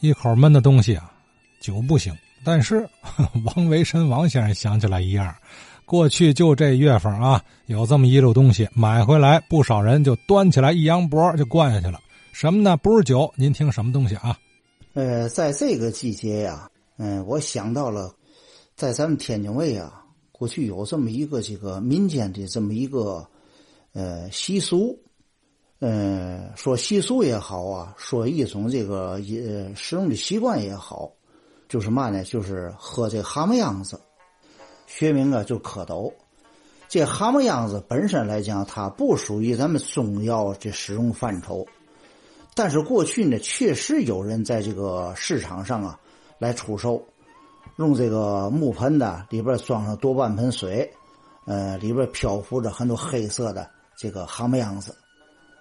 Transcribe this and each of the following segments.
一口闷的东西啊，酒不行。但是 王维神王先生想起来一样，过去就这月份啊，有这么一路东西买回来，不少人就端起来一扬脖就灌下去了。什么呢？不是酒，您听什么东西啊？呃，在这个季节呀，嗯，我想到了，在咱们天津卫啊，过去有这么一个这个民间的这么一个呃习俗。嗯，说习俗也好啊，说一种这个呃使用的习惯也好，就是嘛呢？就是喝这蛤蟆秧子，学名啊就蝌蚪。这蛤蟆秧子本身来讲，它不属于咱们中药这使用范畴，但是过去呢，确实有人在这个市场上啊来出售，用这个木盆的里边装上多半盆水，呃，里边漂浮着很多黑色的这个蛤蟆秧子。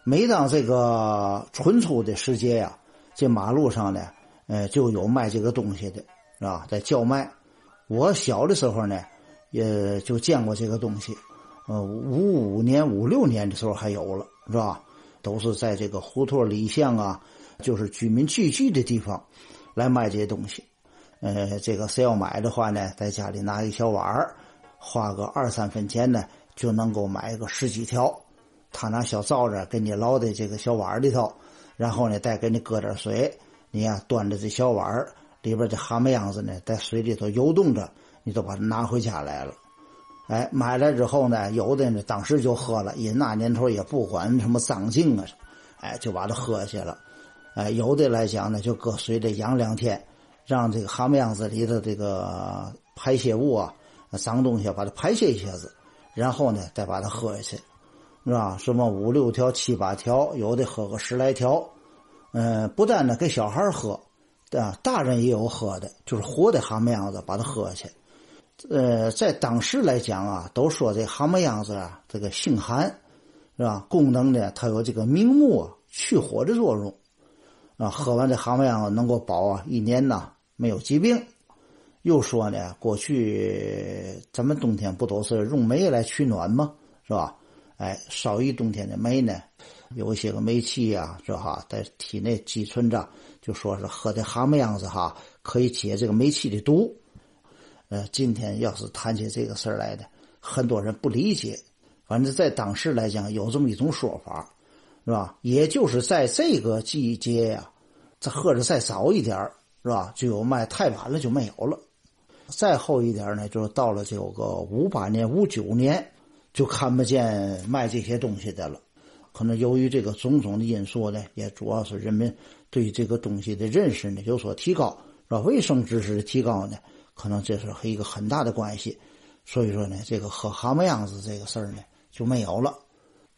每当这个春初的时节呀，这马路上呢，呃，就有卖这个东西的，是吧？在叫卖。我小的时候呢，也就见过这个东西。呃，五五年、五六年的时候还有了，是吧？都是在这个胡同里巷啊，就是居民聚集的地方，来卖这些东西。呃，这个谁要买的话呢，在家里拿一小碗，花个二三分钱呢，就能够买个十几条。他拿小灶子给你捞在这个小碗里头，然后呢，再给你搁点水。你呀，端着这小碗里边的蛤蟆样子呢，在水里头游动着，你都把它拿回家来了。哎，买来之后呢，有的呢当时就喝了，因那年头也不管什么脏净啊，哎，就把它喝下了。哎，有的来讲呢，就搁水里养两天，让这个蛤蟆样子里的这个排泄物啊、脏东西把它排泄一下子，然后呢，再把它喝下去。是吧？什么五六条、七八条，有的喝个十来条。嗯，不但呢给小孩喝，啊，大人也有喝的，就是活的蛤蟆样子把它喝下去。呃，在当时来讲啊，都说这蛤蟆样子啊，这个性寒，是吧？功能呢，它有这个明目、去火的作用。啊，喝完这蛤蟆样子能够保啊一年呢没有疾病。又说呢，过去咱们冬天不都是用煤来取暖吗？是吧？哎，烧一冬天的煤呢，有一些个煤气呀，是哈，在体内积存着，就说是喝的蛤蟆样子哈，可以解这个煤气的毒。呃，今天要是谈起这个事儿来的，很多人不理解。反正在当时来讲，有这么一种说法，是吧？也就是在这个季节呀，这喝着再早一点是吧？就有卖，太晚了就没有了。再后一点呢，就到了这个五八年、五九年。就看不见卖这些东西的了，可能由于这个种种的因素呢，也主要是人们对这个东西的认识呢有所提高，是吧？卫生知识的提高呢，可能这是和一个很大的关系。所以说呢，这个喝蛤蟆样子这个事儿呢就没有了。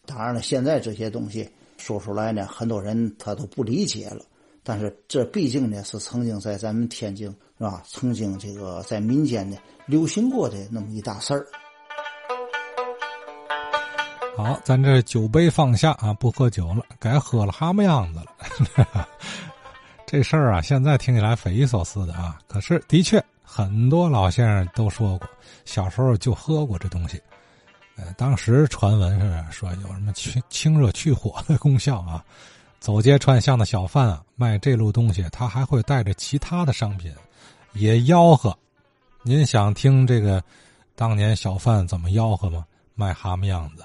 当然了，现在这些东西说出来呢，很多人他都不理解了。但是这毕竟呢是曾经在咱们天津是吧？曾经这个在民间呢流行过的那么一大事儿。好，咱这酒杯放下啊，不喝酒了，该喝了蛤蟆样子了。这事儿啊，现在听起来匪夷所思的啊，可是的确很多老先生都说过，小时候就喝过这东西。呃，当时传闻是说有什么清清热去火的功效啊。走街串巷的小贩啊，卖这路东西，他还会带着其他的商品，也吆喝。您想听这个当年小贩怎么吆喝吗？卖蛤蟆样子。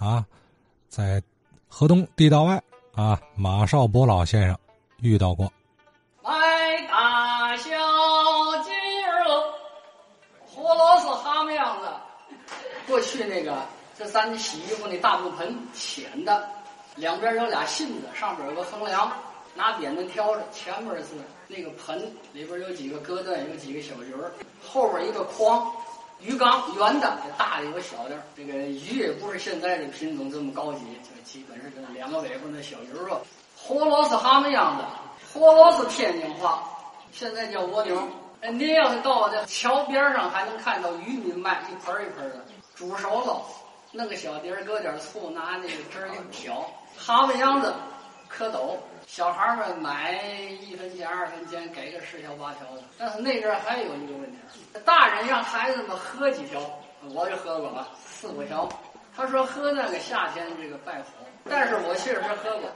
啊，在河东地道外啊，马少波老先生遇到过。卖大小鸡儿，活螺丝蛤蟆样子。过去那个，这咱洗衣服那大木盆，浅的，两边有俩信子，上边有个横梁，拿扁担挑着，前面是那个盆，里边有几个疙瘩，有几个小鱼儿，后边一个筐。鱼缸圆的，大的有小的。这个鱼也不是现在的品种这么高级，就基本是这两个尾巴那小鱼儿吧。活螺是蛤蟆样子，活螺是天津话，现在叫蜗牛。哎，您要是到这桥边上，还能看到渔民卖一盆一盆的煮熟了，弄个小碟儿，搁点醋，拿那个汁儿一调，蛤蟆秧子，蝌蚪。小孩们买一分钱二分钱，给个十条八条的。但 是那阵还有一个问题，大人让孩子们喝几条，我就喝过啊，四五条。他说喝那个夏天这个败火，但是我确实喝过。